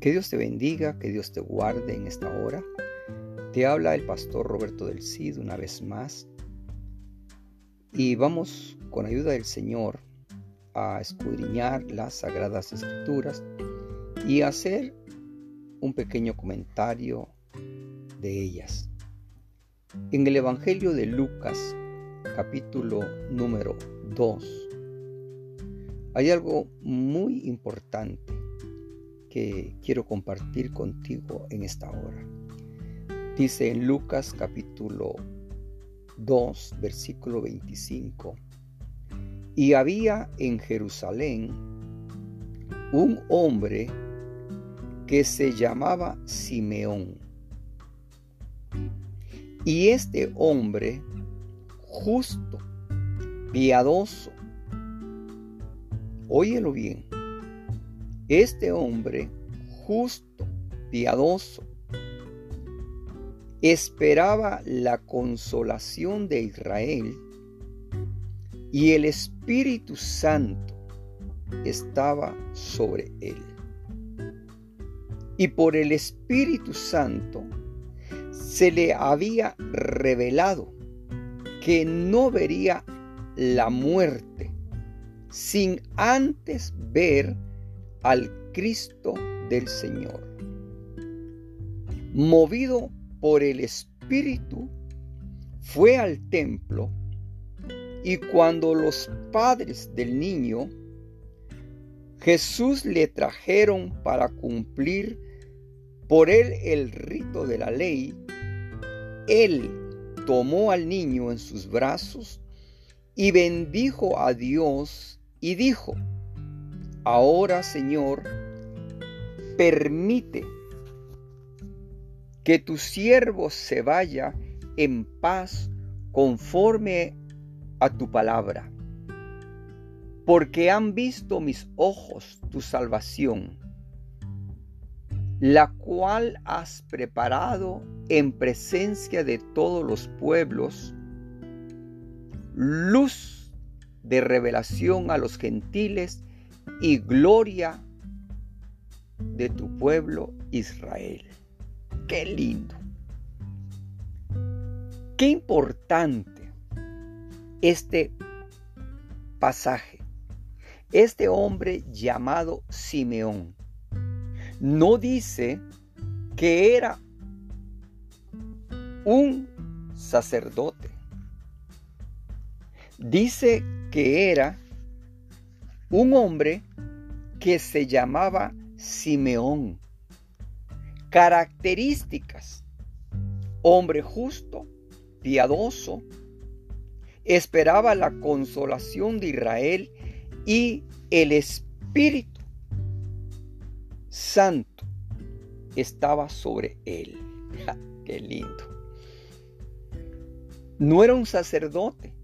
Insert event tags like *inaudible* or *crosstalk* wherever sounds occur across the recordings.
Que Dios te bendiga, que Dios te guarde en esta hora. Te habla el pastor Roberto del Cid una vez más. Y vamos con ayuda del Señor a escudriñar las sagradas escrituras y hacer un pequeño comentario de ellas. En el Evangelio de Lucas, capítulo número 2, hay algo muy importante que quiero compartir contigo en esta hora. Dice en Lucas capítulo 2, versículo 25, y había en Jerusalén un hombre que se llamaba Simeón. Y este hombre, justo, piadoso, óyelo bien, este hombre justo, piadoso, esperaba la consolación de Israel y el Espíritu Santo estaba sobre él. Y por el Espíritu Santo se le había revelado que no vería la muerte sin antes ver al Cristo del Señor. Movido por el Espíritu, fue al templo y cuando los padres del niño Jesús le trajeron para cumplir por él el rito de la ley, él tomó al niño en sus brazos y bendijo a Dios y dijo, Ahora, Señor, permite que tu siervo se vaya en paz conforme a tu palabra, porque han visto mis ojos tu salvación, la cual has preparado en presencia de todos los pueblos, luz de revelación a los gentiles y gloria de tu pueblo Israel. Qué lindo. Qué importante este pasaje. Este hombre llamado Simeón no dice que era un sacerdote. Dice que era un hombre que se llamaba Simeón. Características. Hombre justo, piadoso, esperaba la consolación de Israel y el Espíritu Santo estaba sobre él. *laughs* ¡Qué lindo! No era un sacerdote,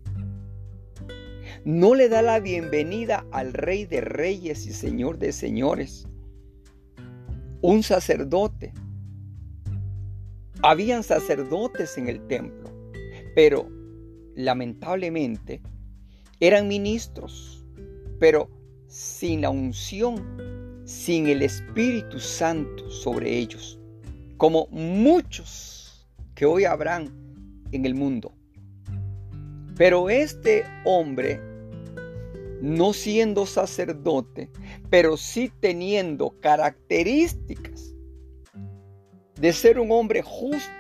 no le da la bienvenida al Rey de Reyes y Señor de Señores. Un sacerdote. Habían sacerdotes en el templo, pero lamentablemente eran ministros, pero sin la unción, sin el Espíritu Santo sobre ellos, como muchos que hoy habrán en el mundo. Pero este hombre no siendo sacerdote, pero sí teniendo características de ser un hombre justo,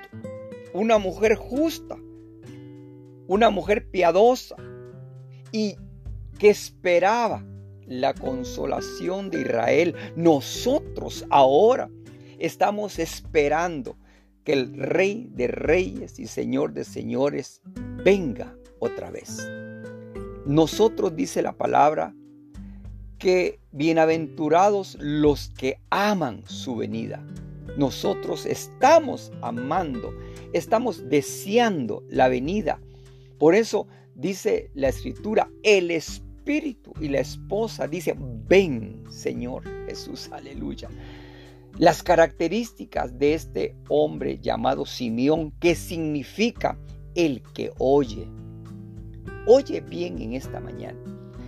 una mujer justa, una mujer piadosa y que esperaba la consolación de Israel. Nosotros ahora estamos esperando que el Rey de Reyes y Señor de Señores venga otra vez. Nosotros, dice la palabra, que bienaventurados los que aman su venida. Nosotros estamos amando, estamos deseando la venida. Por eso dice la escritura, el espíritu y la esposa dice, ven Señor Jesús, aleluya. Las características de este hombre llamado Simeón, que significa el que oye, Oye bien en esta mañana,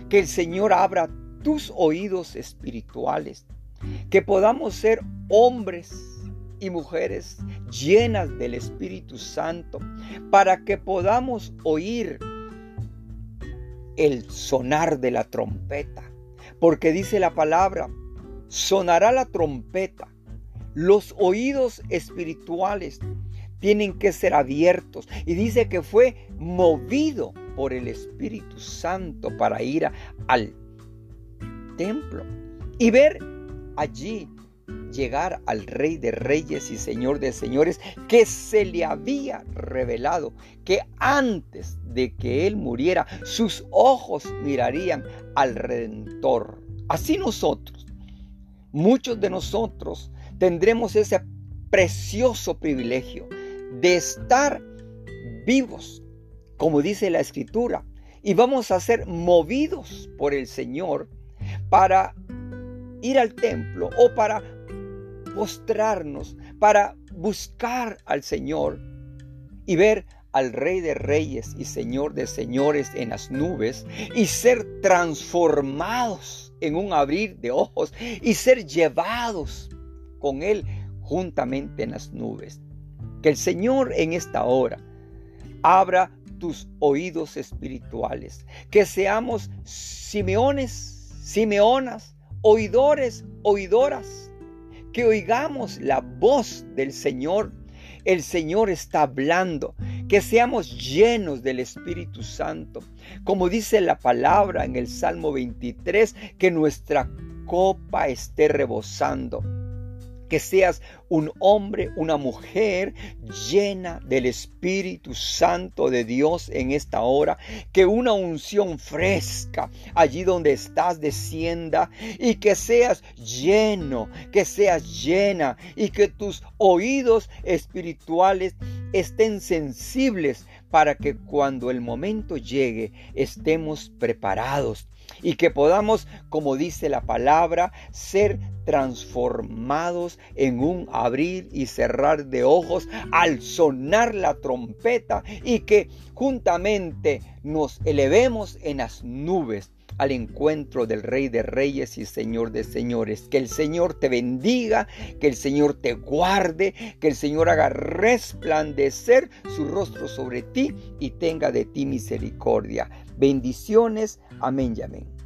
que el Señor abra tus oídos espirituales que podamos ser hombres y mujeres llenas del Espíritu Santo, para que podamos oír el sonar de la trompeta. Porque dice la palabra, sonará la trompeta. Los oídos espirituales tienen que ser abiertos. Y dice que fue movido por el Espíritu Santo para ir al templo y ver allí llegar al Rey de Reyes y Señor de Señores que se le había revelado que antes de que Él muriera sus ojos mirarían al Redentor. Así nosotros, muchos de nosotros tendremos ese precioso privilegio de estar vivos, como dice la Escritura, y vamos a ser movidos por el Señor para ir al templo o para postrarnos, para buscar al Señor y ver al Rey de Reyes y Señor de Señores en las nubes y ser transformados en un abrir de ojos y ser llevados con Él juntamente en las nubes. Que el Señor en esta hora abra tus oídos espirituales, que seamos Simeones, Simeonas, oidores, oidoras, que oigamos la voz del Señor. El Señor está hablando, que seamos llenos del Espíritu Santo. Como dice la palabra en el Salmo 23, que nuestra copa esté rebosando que seas un hombre, una mujer llena del Espíritu Santo de Dios en esta hora, que una unción fresca allí donde estás descienda y que seas lleno, que seas llena y que tus oídos espirituales estén sensibles para que cuando el momento llegue estemos preparados y que podamos, como dice la palabra, ser transformados en un abrir y cerrar de ojos al sonar la trompeta y que juntamente nos elevemos en las nubes al encuentro del Rey de Reyes y Señor de Señores. Que el Señor te bendiga, que el Señor te guarde, que el Señor haga resplandecer su rostro sobre ti y tenga de ti misericordia. Bendiciones. Amén y amén.